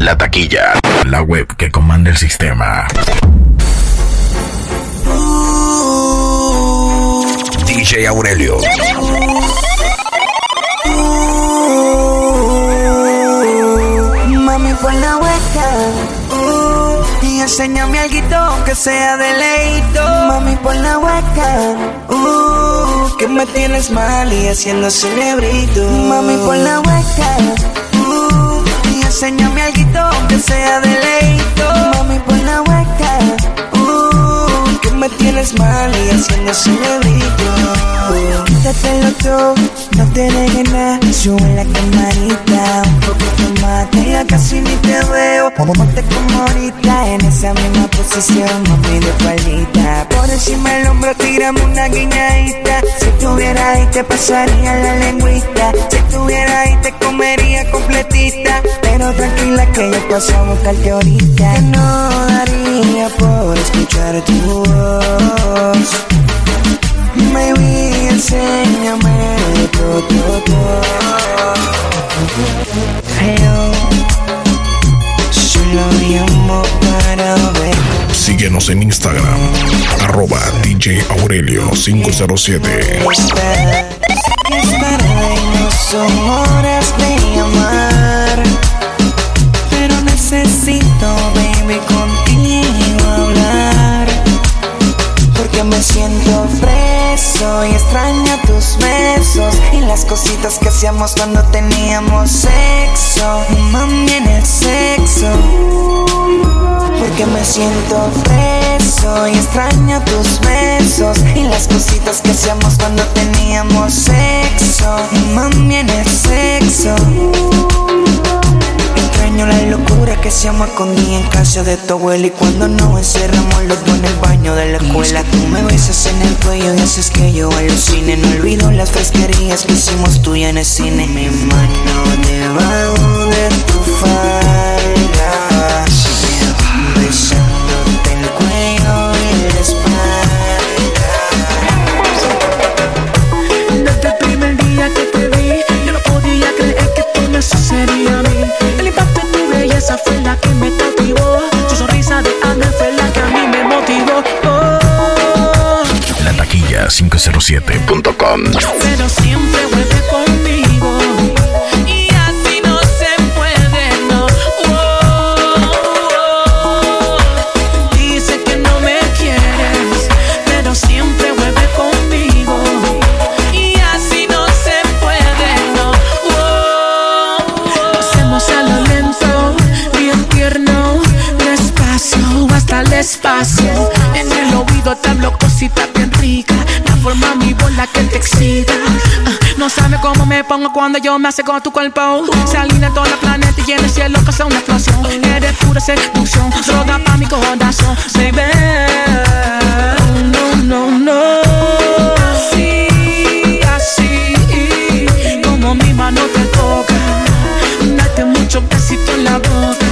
La taquilla, la web que comanda el sistema. DJ Aurelio. Mami, pon la hueca. Y enséñame algo que sea de leito. Mami, pon la hueca. Uh, que me tienes mal y haciendo cerebrito. Mami, pon la hueca. Uh, enséñame algo que sea de leito. Mami, pon la hueca. Uh, que me tienes mal y haciendo cerebrito. Quítatelo todo, no te dejes nada. Sube la camarita un poquito más. Que ya casi ni te veo. Ponte como ahorita en esa misma posición, mami de palita. Por encima del hombro tiramos una guiñadita. Si estuviera ahí te pasaría la lengüita. Si estuviera ahí te comería completita. Pero tranquila que yo paso a buscarte ahorita. No daría por escuchar tu voz. Baby, enséñame todo, todo, todo. Hey, Síguenos en Instagram, arroba DJ Aurelio 507. Estás, que es tarde y no son horas de llamar. Pero necesito, baby, contigo hablar. Porque me siento preso y extraño tus besos y las cositas que hacíamos cuando teníamos sexo. Mami, en el sexo. Porque me siento preso y extraño tus besos y las cositas que hacíamos cuando teníamos sexo. Mami, en el sexo. Extraño la locura que hacíamos escondí en casa de tu abuela y cuando nos encerramos los dos en el baño de la escuela. Tú me besas en el cuello y haces que yo alucine. No olvido las fresquerías que hicimos tú y en el cine. Mi mano debajo de Pero siempre vuelve conmigo. Y así no se puede, no. Oh, dice que no me quieres, pero siempre vuelve conmigo. Y así no se puede, no. Oh, hacemos a lo lento, bien tierno, despacio, hasta el espacio. En el oído te hablo cositas bien forma mi voz la que te excita. Ah, No sabe cómo me pongo cuando yo me hace con tu cuerpo. Se alinea todo el planeta y en el cielo causa una explosión. Eres pura seducción, droga pa' mi corazón, baby. No, no, no. Así, así, como mi mano te toca. Date mucho besito en la boca.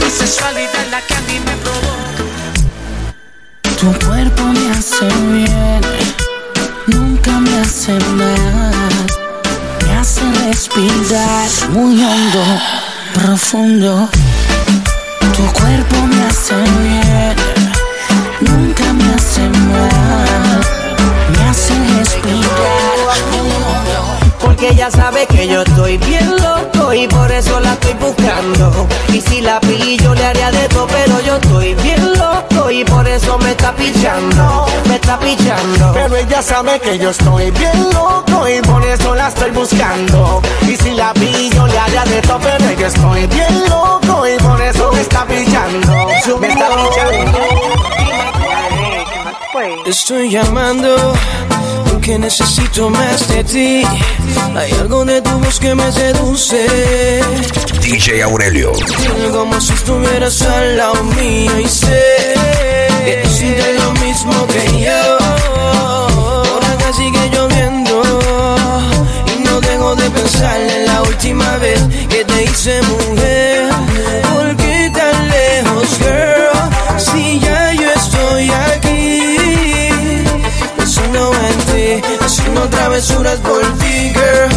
Tu sensualidad es la que a mí me provoca. Tu cuerpo me hace bien, Me hace respirar muy hondo, profundo. Tu cuerpo me hace bien, nunca me hace mal. Me hace respirar muy. Porque ella sabe que yo estoy bien loco y por eso la estoy buscando. Y si la pillo le haría de todo, pero yo estoy bien loco y por eso me está pichando, me está pichando. Pero ella sabe que yo estoy bien loco y por eso la estoy buscando. Y si la pillo le haría de todo, pero yo estoy bien loco y por eso me está pillando. Me está pillando. Estoy llamando que necesito más de ti. Hay algo de tu voz que me seduce. DJ Aurelio. Como si estuvieras al lado mío y sé que tú sientes lo mismo que yo. Ahora acá sigue lloviendo y no dejo de pensar en la última vez que te hice mujer. Haciendo travesuras por ti, girl.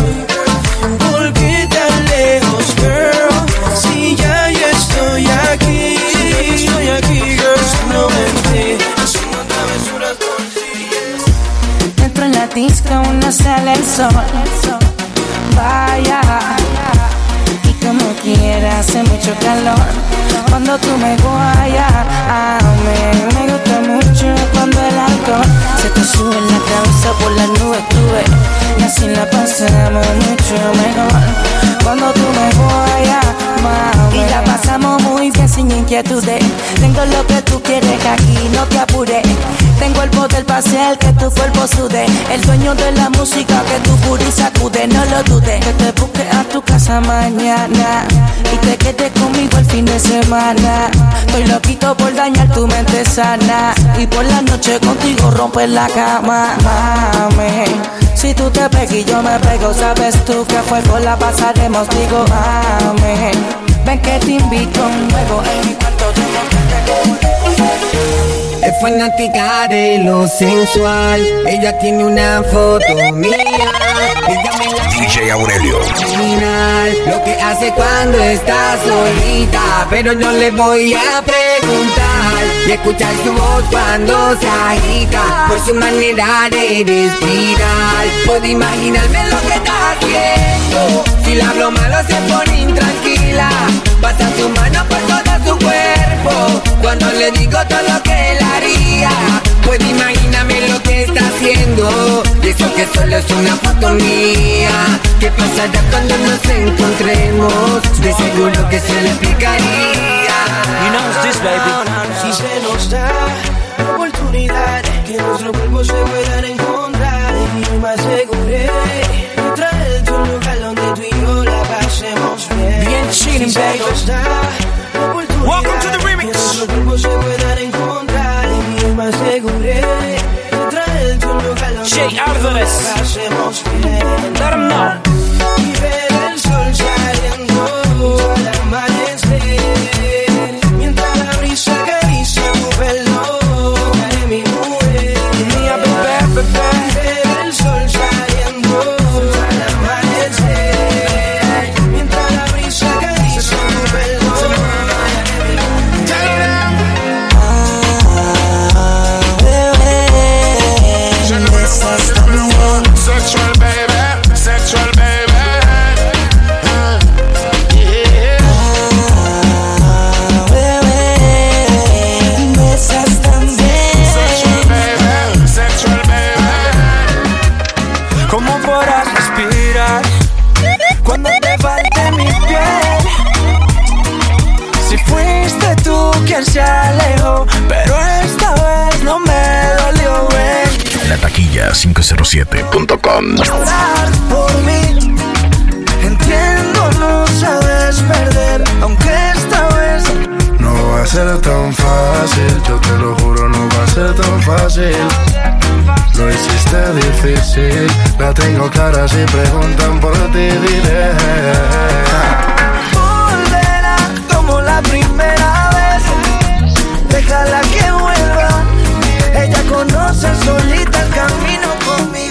¿Por qué tan lejos, girl? Si ya yo estoy aquí, estoy aquí, girl, en ti, haciendo travesuras por ti. Entro en la disco, no sale el sol. Vaya, y como quiera, hace mucho calor. Cuando tú me guayas, a mí me gusta mucho cuando el alcohol se te sube en la cabeza por las nubes, tuve. Y así la pasamos mucho mejor. Cuando tú me inquietudes. Tengo lo que tú quieres, aquí no te apures. Tengo el poder para hacer que tu cuerpo sude. El dueño de la música que tu puri sacude, no lo dudes. Que te busque a tu casa mañana y te quedes conmigo el fin de semana. Estoy loquito por dañar tu mente sana y por la noche contigo romper la cama, mami. Si tú te pegas y yo me pego, sabes tú que a fuego la pasaremos, digo, mami. Ven que te invito a un juego en mi cuarto Es fanática de lo sensual. Ella tiene una foto mía. Ella me la DJ Aurelio. lo que hace cuando está solita. Pero no le voy a preguntar. Y escuchar su voz cuando se agita. Por su manera de respirar. Puedo imaginarme lo que está haciendo. Si le hablo malo se pone Pasa su mano por todo su cuerpo. Cuando le digo todo lo que él haría. Puedo imaginarme lo que está haciendo. Y eso que solo es una foto mía. ¿Qué pasará cuando nos encontremos? De seguro que se le explicaría. You know this, baby. Si se nos da la oportunidad que nuestros cuerpos se puedan encontrar, de traerte a un lugar donde Jay tú y yo Álvarez. la pasemos bien. Let 'em know. 507.com. llorar por mí. Entiendo, no sabes perder, aunque esta vez No va a ser tan fácil, yo te lo juro, no va a ser tan fácil. Lo hiciste difícil, la tengo clara si preguntan por ti, diré. volverá como la primera vez. Déjala que vuelva. Ella conoce solita el camino conmigo.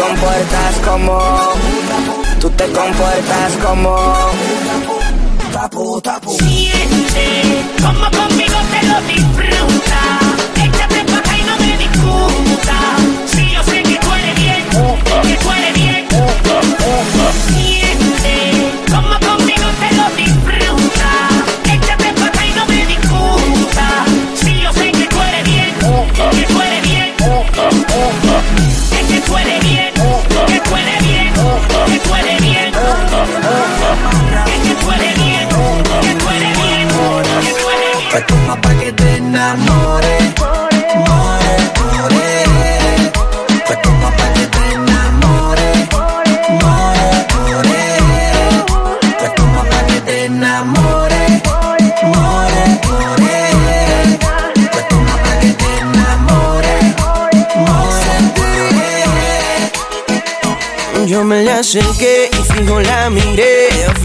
comportas como, tú te comportas como. Tapu, tapu. Siente como conmigo te lo disfruta.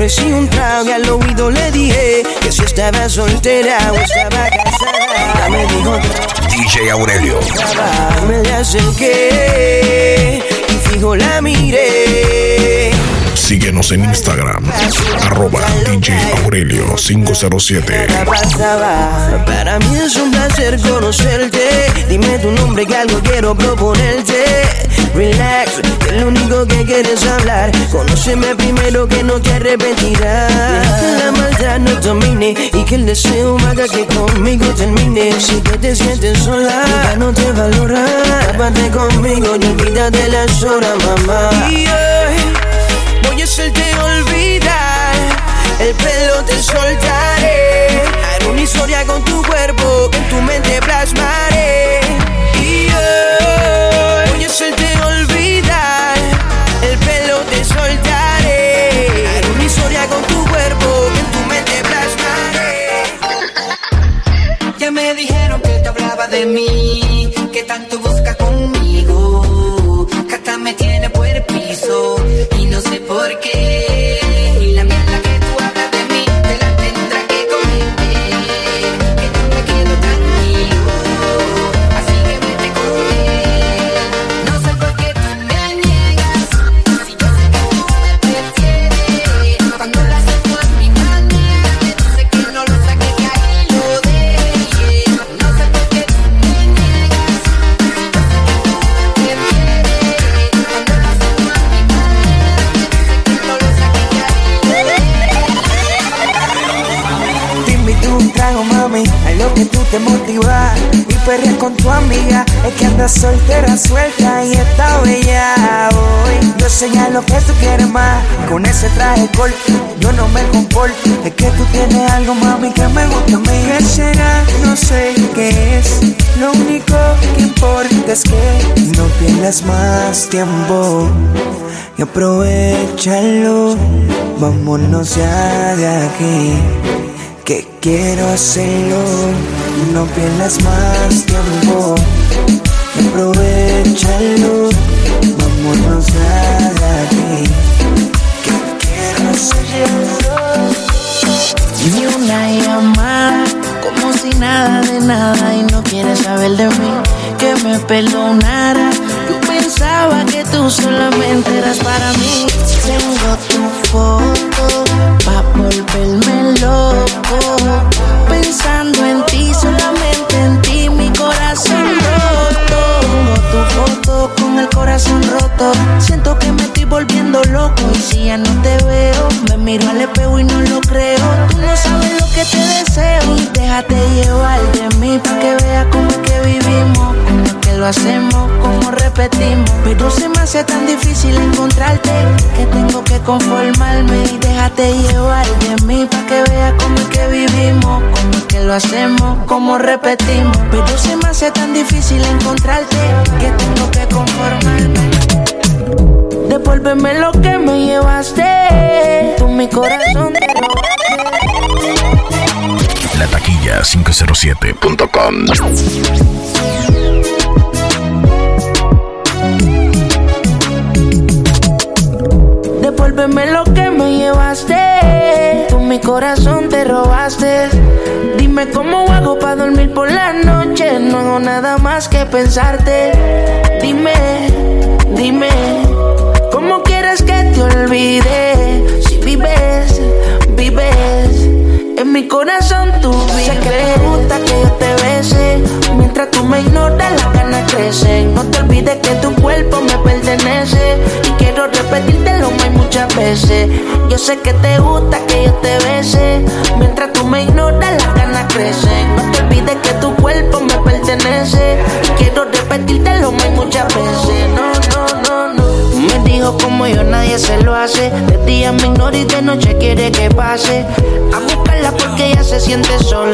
Ofrecí un trago y al oído le dije que si estaba soltera o estaba casada. Me dijo DJ Aurelio. me le acerqué y fijo la miré. Síguenos en Instagram, arroba DJ Aurelio 507. Nada pasaba. Para mí es un placer conocerte. Dime tu nombre que algo quiero proponerte. Relax, que lo único que quieres hablar. Conóceme primero que no te arrepentirás. Que la maldad no domine y que el deseo haga que conmigo termine. Si que te sientes sola, no te valora. Tápate conmigo y olvídate las horas, mamá. Y El pelo te soltaré. Haré una historia con tu cuerpo en tu mente plasmaré. Y hoy voy a hacerte olvidar. El pelo te soltaré. Haré una historia con tu cuerpo en tu mente plasmaré. Ya me dijeron que te hablaba de mí, que tanto busca conmigo, que hasta me tiene por el piso y no sé por qué. Andas soltera, suelta y está bella hoy. Yo señalo que tú quieres más, con ese traje corto, yo no me comporto. Es que tú tienes algo, mami, que me gusta a mí. ¿Qué será? No sé qué es. Lo único que importa es que no pierdas más tiempo y aprovechalo. Vámonos ya de aquí que quiero hacerlo. No pierdas más tiempo, aprovechalo. Vámonos de aquí, que quiero hacerlo. Ni una llamada, como si nada de nada y no quieres saber de mí, que me perdonara. Yo pensaba que tú solamente eras para mí. Tengo tu foto pa volverme loco, corazón roto, siento que me estoy volviendo loco y si ya no te veo, me miro al espejo y no lo creo. Tú no sabes lo que te deseo y déjate llevar de mí para que veas cómo es que vivimos, cómo que lo hacemos, cómo repetimos. Pero se me hace tan difícil encontrarte que tengo que conformarme y déjate llevar de mí para que veas cómo es que vivimos, cómo es que lo hacemos, cómo repetimos. Pero se me hace tan difícil encontrarte que tengo que conformarme. Devuélveme lo que me llevaste. Tú mi corazón te La taquilla 507.com. Devuélveme lo Tú mi corazón te robaste. Dime cómo hago para dormir por la más que pensarte. Dime, dime, ¿cómo quieres que te olvide? Si vives, vives, en mi corazón tú vives. Sé que te gusta que yo te bese, mientras tú me ignoras las ganas crecen. No te olvides que tu cuerpo me pertenece y quiero repetírtelo más muchas veces. Yo sé que te gusta que yo te bese, mientras tú me ignoras las ganas crecen. No te olvides que tu cuerpo me pertenece y quiero repetírtelo más muchas veces. No, no, no, no. Me dijo como yo nadie se lo hace. De día me ignora y de noche quiere que pase. A buscarla porque ella se siente sola.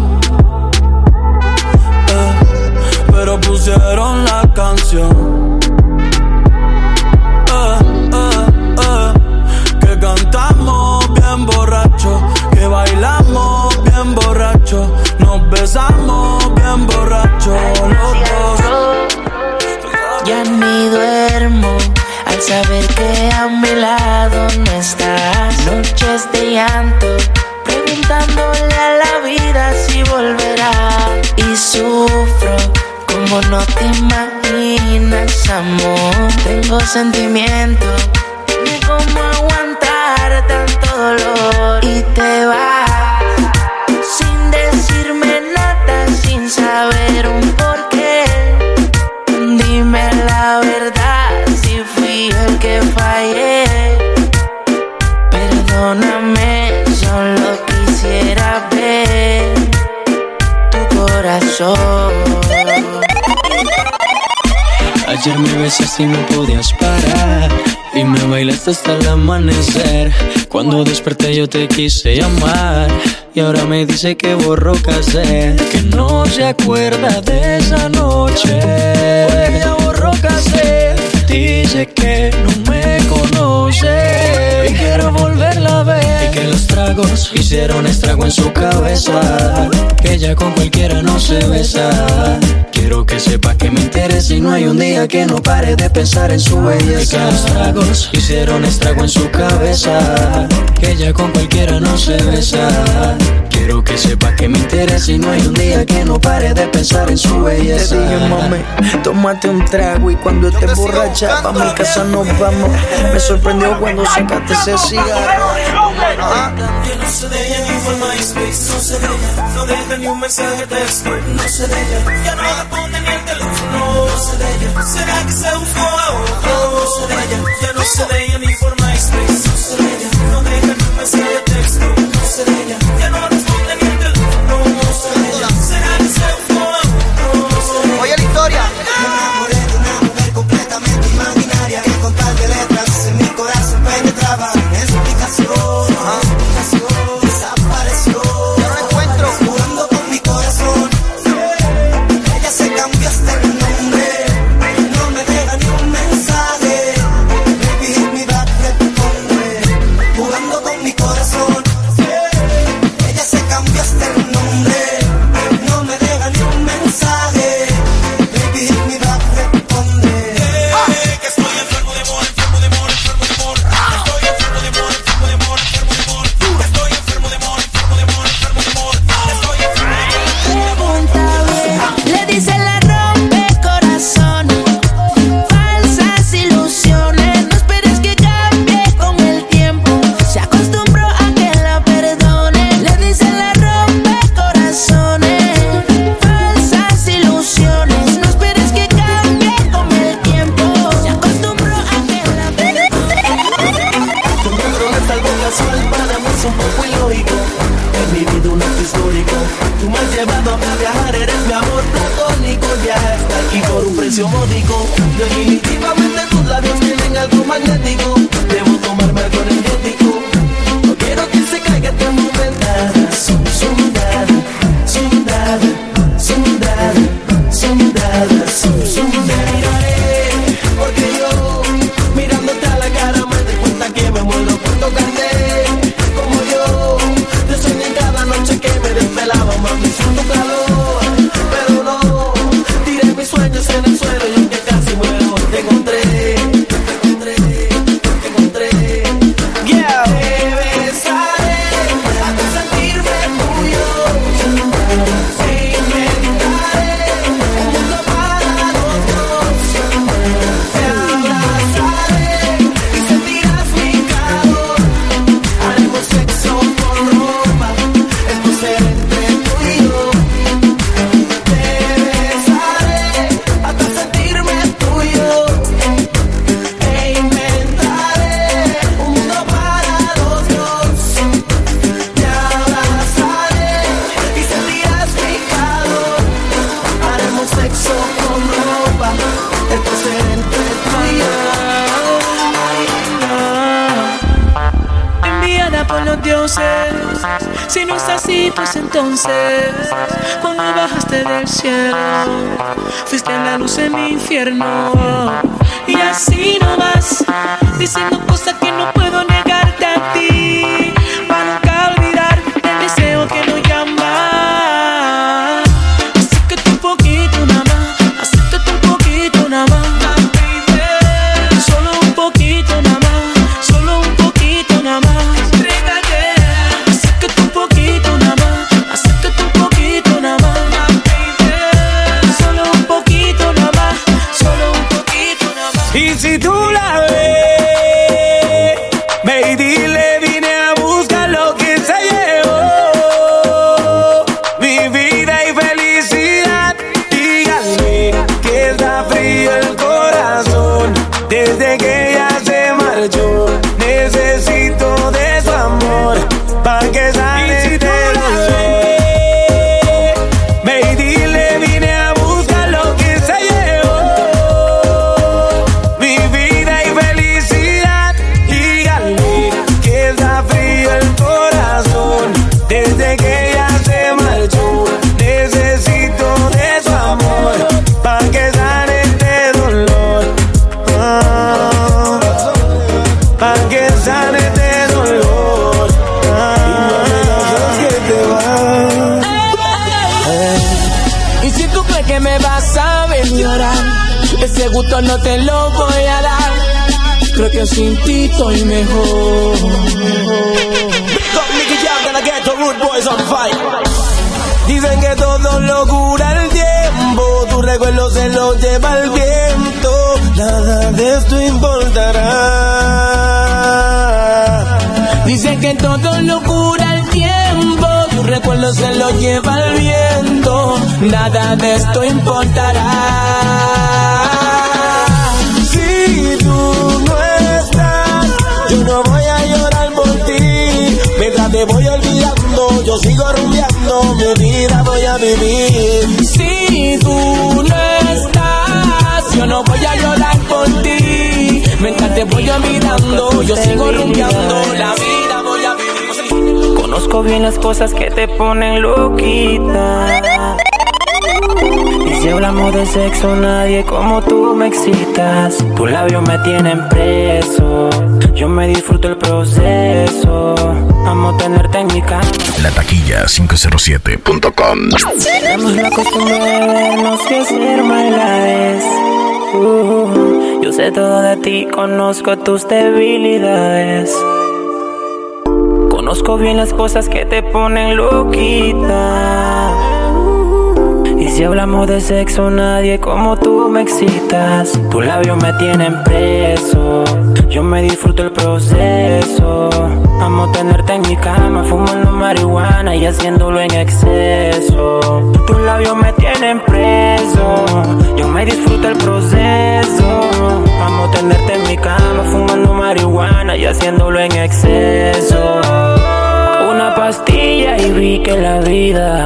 Pero pusieron la canción. Eh, eh, eh, que cantamos bien borracho, que bailamos bien borracho, nos besamos bien borracho los dos. Ya ni duermo al saber que a mi lado no estás. Noches de llanto, preguntándole a la vida si volverá. Y sufro no te imaginas, amor. Tengo sentimientos de cómo aguantar tanto dolor. Y te vas sin decirme nada, sin saber un porqué. Dime la verdad si fui el que fallé. Perdóname, solo quisiera ver tu corazón. Ayer me besaste y no podías parar. Y me bailaste hasta el amanecer. Cuando desperté yo te quise llamar. Y ahora me dice que borró casé Que no se acuerda de esa noche. Porque ya borró casé Dice que no me conoce Y quiero volverla a ver Y que los tragos hicieron estrago en su cabeza Que ella con cualquiera no se besa Quiero que sepa que me interesa y no hay un día que no pare de pensar en su belleza. Y que los tragos hicieron estrago en su cabeza. Que ella con cualquiera no se besa. Quiero que sepa que me interesa y no hay un día que no pare de pensar en su belleza. Te dije, mami, tómate un trago y cuando estés borracha pa' mi casa nos vamos. Me sorprendió cuando sacaste ese cigarro. Yo no sé de ella ni por MySpace, no sé de ella, no deja ni un mensaje de texto, no sé de ella, ya no responde ni el teléfono, no sé de ella, será que se buscó a otro, no sé de ella, ya no sé de ella ni por MySpace, no sé de ella, no deja ni un mensaje de texto, no sé de ella, ya no responde entonces, cuando bajaste del cielo, fuiste la luz en mi infierno. Y así no vas, diciendo cosas Desde que que sin ti estoy mejor. Dicen que todo lo cura el tiempo, tu recuerdo se lo lleva el viento, nada de esto importará. Dicen que todo lo cura el tiempo, tu recuerdo se lo lleva el viento, nada de esto importará. Te voy olvidando, yo sigo rumbeando, mi vida voy a vivir. Si tú no estás, yo no voy a llorar por ti. Mientras te voy olvidando, yo sigo rumbeando, la vida voy a vivir. Conozco bien las cosas que te ponen loquita. Si hablamos de sexo, nadie como tú me excitas. Tus labios me tienen preso. Yo me disfruto el proceso. Amo tenerte en mi cama. La taquilla 507.com. Tenemos la costumbre de vernos y hacer maldades. Uh, yo sé todo de ti, conozco tus debilidades. Conozco bien las cosas que te ponen loquita. Si hablamos de sexo, nadie como tú me excitas. Tus labios me tienen preso. Yo me disfruto el proceso. Amo tenerte en mi cama, fumando marihuana y haciéndolo en exceso. Tus labios me tienen preso. Yo me disfruto el proceso. Amo tenerte en mi cama, fumando marihuana y haciéndolo en exceso. Pastilla y vi que la vida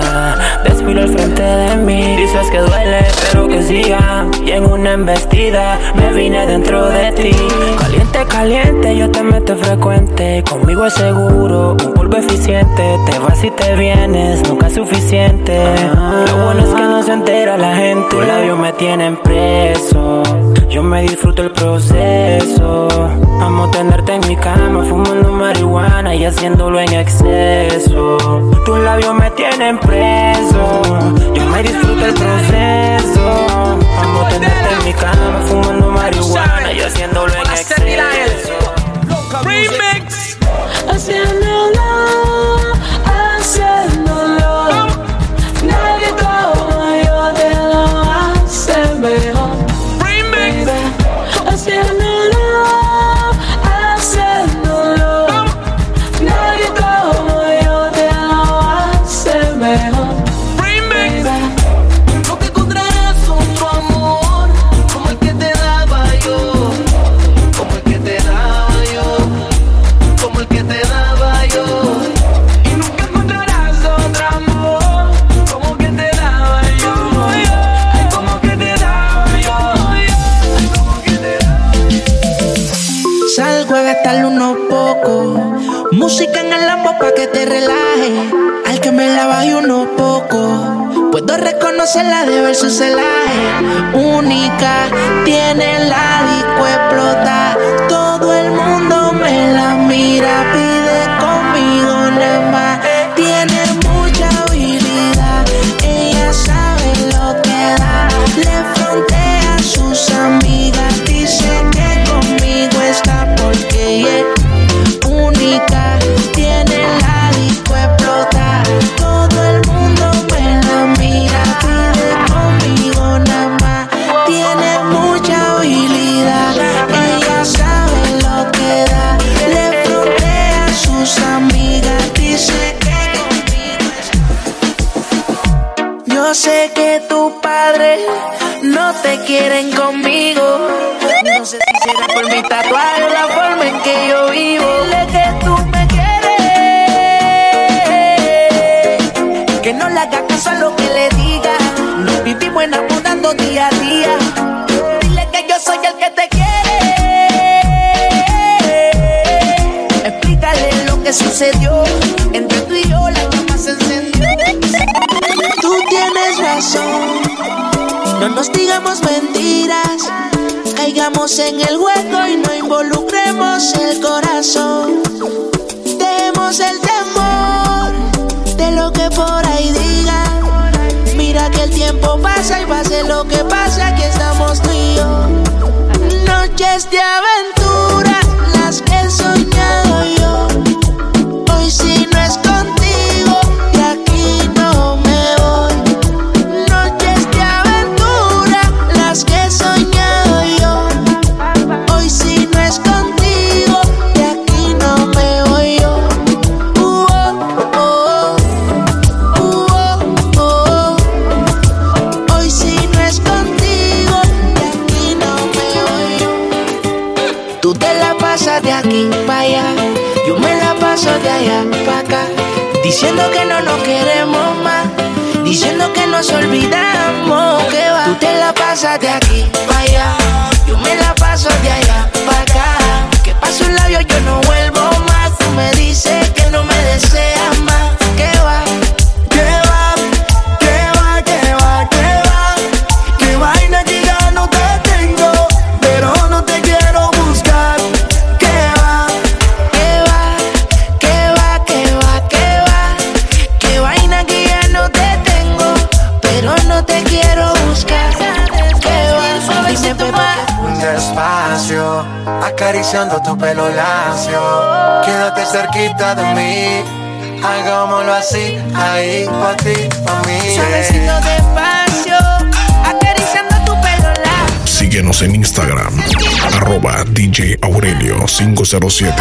desfiló al frente de mí. Dices que duele, pero que siga. Y en una embestida me vine dentro de ti. Caliente, caliente, yo te meto frecuente. Conmigo es seguro, un polvo eficiente. Te vas y te vienes, nunca es suficiente. Lo bueno es que no se entera la gente. Tus labios me tienen preso. Yo me disfruto el proceso. Amo tenerte en mi cama, fumando marihuana y haciéndolo en exceso. Tus labios me tienen preso. Yo me disfruto el proceso. Amo tenerte en mi cama, fumando marihuana y haciéndolo en exceso. Remix. Gastarle unos pocos. Música en el lambo pa' que te relaje. Al que me la baje unos pocos. Puedo reconocerla de ver su celaje. Única, tiene la disco explota. Todo el mundo me la mira, que sucedió. Entre tú y yo la llama se encendió. Tú tienes razón. No nos digamos mentiras. Caigamos en el hueco y no involucremos el corazón. Dejemos el temor diciendo que no nos queremos más, diciendo que nos olvidamos que va. Tú te la pasas de aquí tu pelo lacio. Quédate cerquita de mí, hagámoslo así, ahí pa' ti, pa' mí. Suavecito despacio, acariciando tu pelo largo. Síguenos en Instagram, arroba DJ Aurelio 507.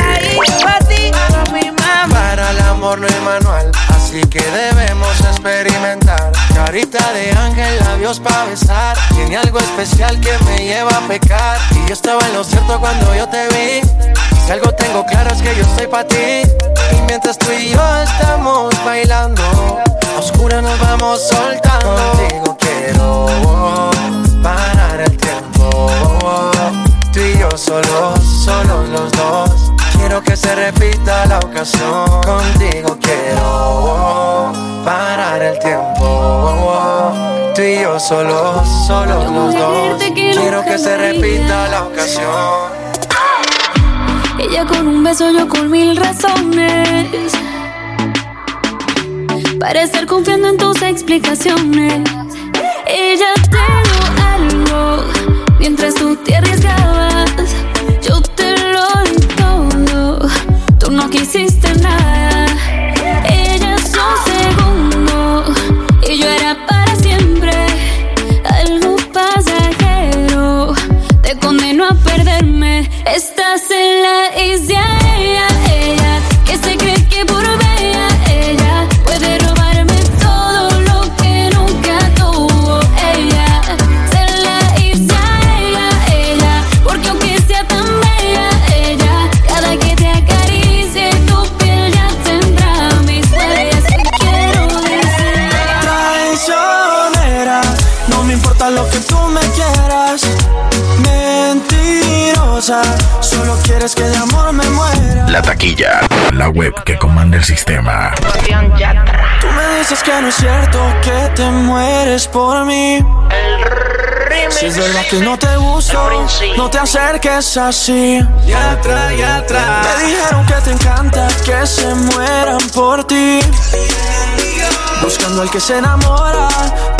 Pa' ti, pa' mi mamá. Para el amor no hay manual, así que debemos experimentar. Carita de ángel, labios para besar. Tiene algo especial que me lleva a pecar. Y yo estaba en lo cierto cuando yo te vi. Si algo tengo claro es que yo estoy para ti. Y mientras tú y yo estamos bailando, a oscura nos vamos soltando. Contigo quiero parar el tiempo. Tú y yo solos, solos los dos. Quiero que se repita la ocasión. Contigo quiero parar el tiempo. Tú y yo solos, solos los dos. Quiero que se repita la ocasión. Ella con un beso, yo con mil razones. Para estar confiando en tus explicaciones. Ella te dio algo mientras tú te arriesgabas. Que de amor me muera. La taquilla, la web que comanda el sistema. Tú me dices que no es cierto que te mueres por mí. Si es verdad que no te gusto, no te acerques así. Y atrás, y atrás. Me dijeron que te encanta que se mueran por ti. Buscando al que se enamora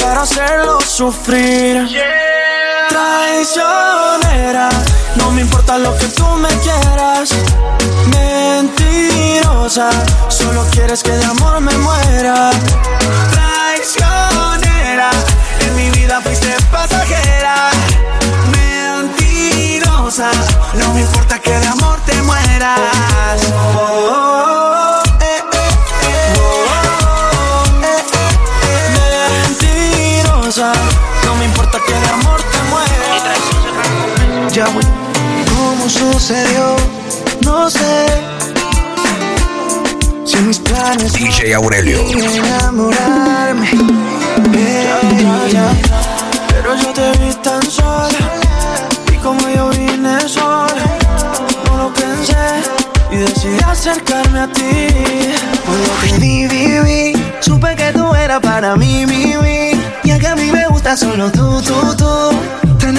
para hacerlo sufrir. Traicionera, no me importa lo que tú me quieras. Mentirosa, solo quieres que de amor me muera. Traicionera, en mi vida fuiste pasajera. Mentirosa, no me importa que de amor te mueras. Oh, oh, oh, eh, eh. Oh, oh. Mentirosa, no me importa que de amor te mueras. Ya, güey. ¿Cómo sucedió? No sé. Si mis planes DJ Aurelio. enamorarme. Ella, pero yo te vi tan sola. Y como yo vine sola, no lo pensé. Y decidí acercarme a ti. Cuando te vi, vi, vi, supe que tú eras para mí, mi, mi. Ya que a mí me gusta solo tú, tú, tú.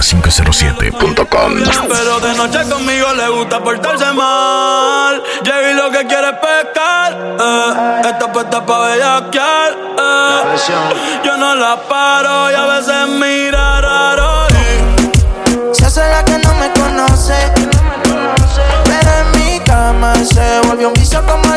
507.com. Pero de noche conmigo le gusta portarse mal. Llega y lo que quiere es pescar. Eh. Está puesta pa' bellaquear. Eh. Yo no la paro y a veces mira raro. Se hace la que no me conoce. Pero en mi cama se volvió un vicio como a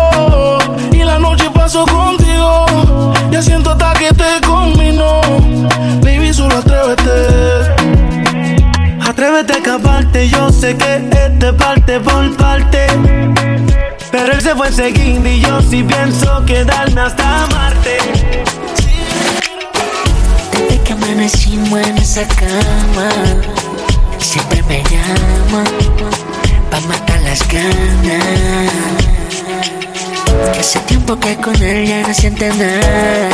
Atrévete a escaparte, yo sé que es de parte por parte. Pero él se fue enseguida y yo sí pienso quedarme hasta Marte. Desde que amanecimos en esa cama, siempre me llama pa' matar las ganas. Hace tiempo que con él ya no siente nada,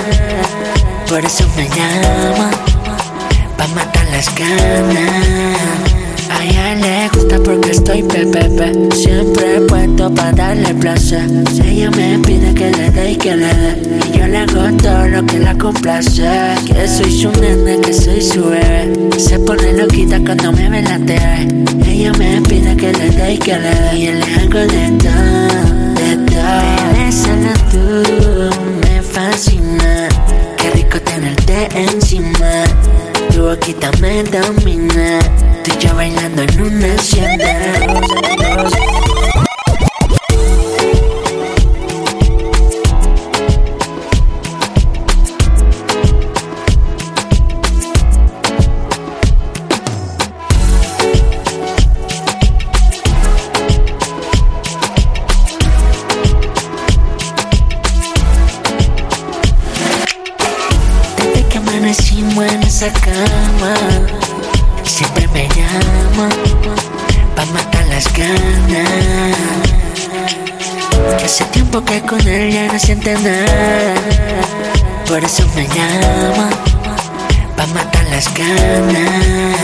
por eso me llama pa' matar las ganas. A ella le gusta porque estoy PPP Siempre puesto para darle placer. Si ella me pide que le dé y que le dé Y yo le hago todo lo que la complace. Que soy su nene, que soy su bebé. Se pone loquita cuando me ve la TV Ella me pide que le dé y que le dé Y yo le hago de todo, de todo. Me tú, me fascina. Qué rico tenerte encima boquita me domina. Tú y yo bailando en una hacienda. No siente nada, por eso me llama pa' matar las ganas.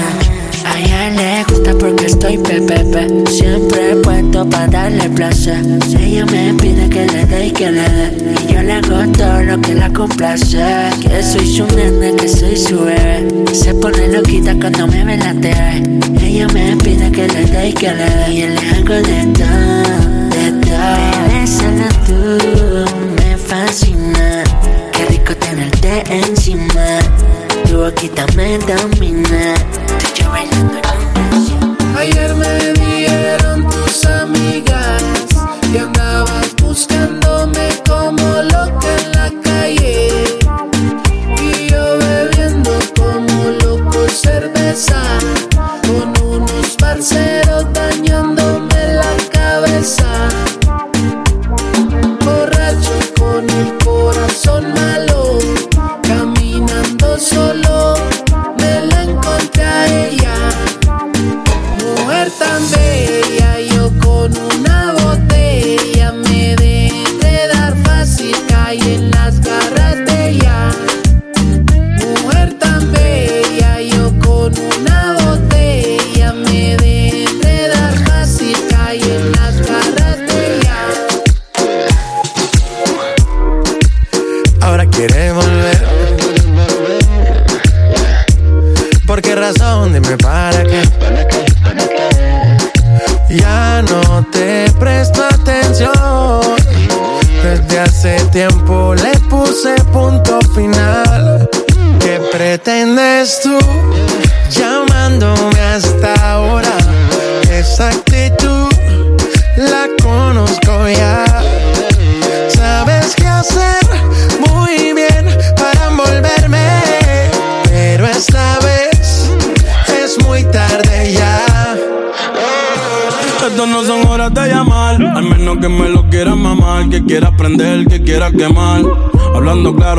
A ella le gusta porque estoy pepepe, siempre puesto pa' darle placer. Ella me pide que le dé y que le dé, y yo le hago todo lo que la complace. Que soy su nene, que soy su bebé. Se pone loquita cuando me ve la TV. Ella me pide que le dé y que le dé, y yo le hago de todo, de todo. Bebé, encima. Tu domina. Ayer me dieron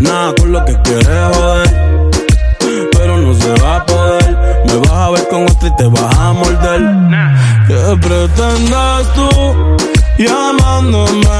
nada con lo que quieres joder. Pero no se va a poder, me vas a ver con otra y te vas a morder. ¿Qué pretendes tú llamándome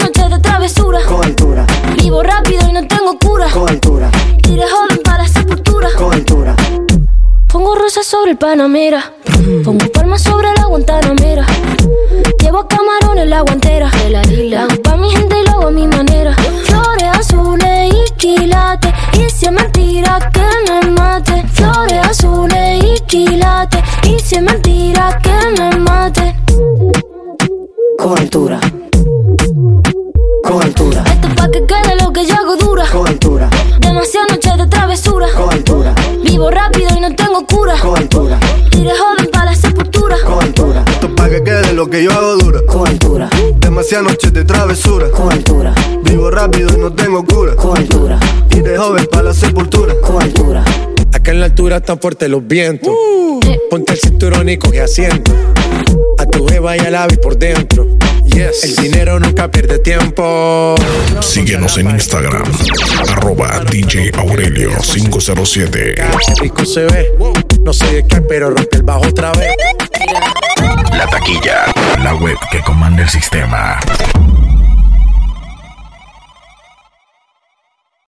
Sobre el Panamera. Pongo palmas sobre la Guantanamera. Llevo camarones la guantera. La hago pa' mi gente y lo hago a mi manera. Flores azules y quilates. Y si es mentira que me mate. Flores azules y quilates. Y si es mentira que me mate. Con altura, con altura, Esto es pa' que quede lo que yo hago dura. con altura, Demasiadas noches de travesura. con Coaltura. Vivo rápido y no tengo cura. Coaltura. Iré joven para la sepultura. Coaltura. Esto para que quede lo que yo hago dura. Coaltura. Demasiadas noches de travesura. Coaltura. Vivo rápido y no tengo cura. Coaltura. Iré joven para la sepultura. Coaltura. Acá en la altura están fuertes los vientos. Uh. Ponte el cinturón y coge asiento. A tu jeva y al ave por dentro Yes. El dinero nunca pierde tiempo. Síguenos en Instagram, arroba DJ Aurelio 507. Rico se ve, no sé de qué, pero rompe el bajo otra vez. La taquilla, la web que comanda el sistema.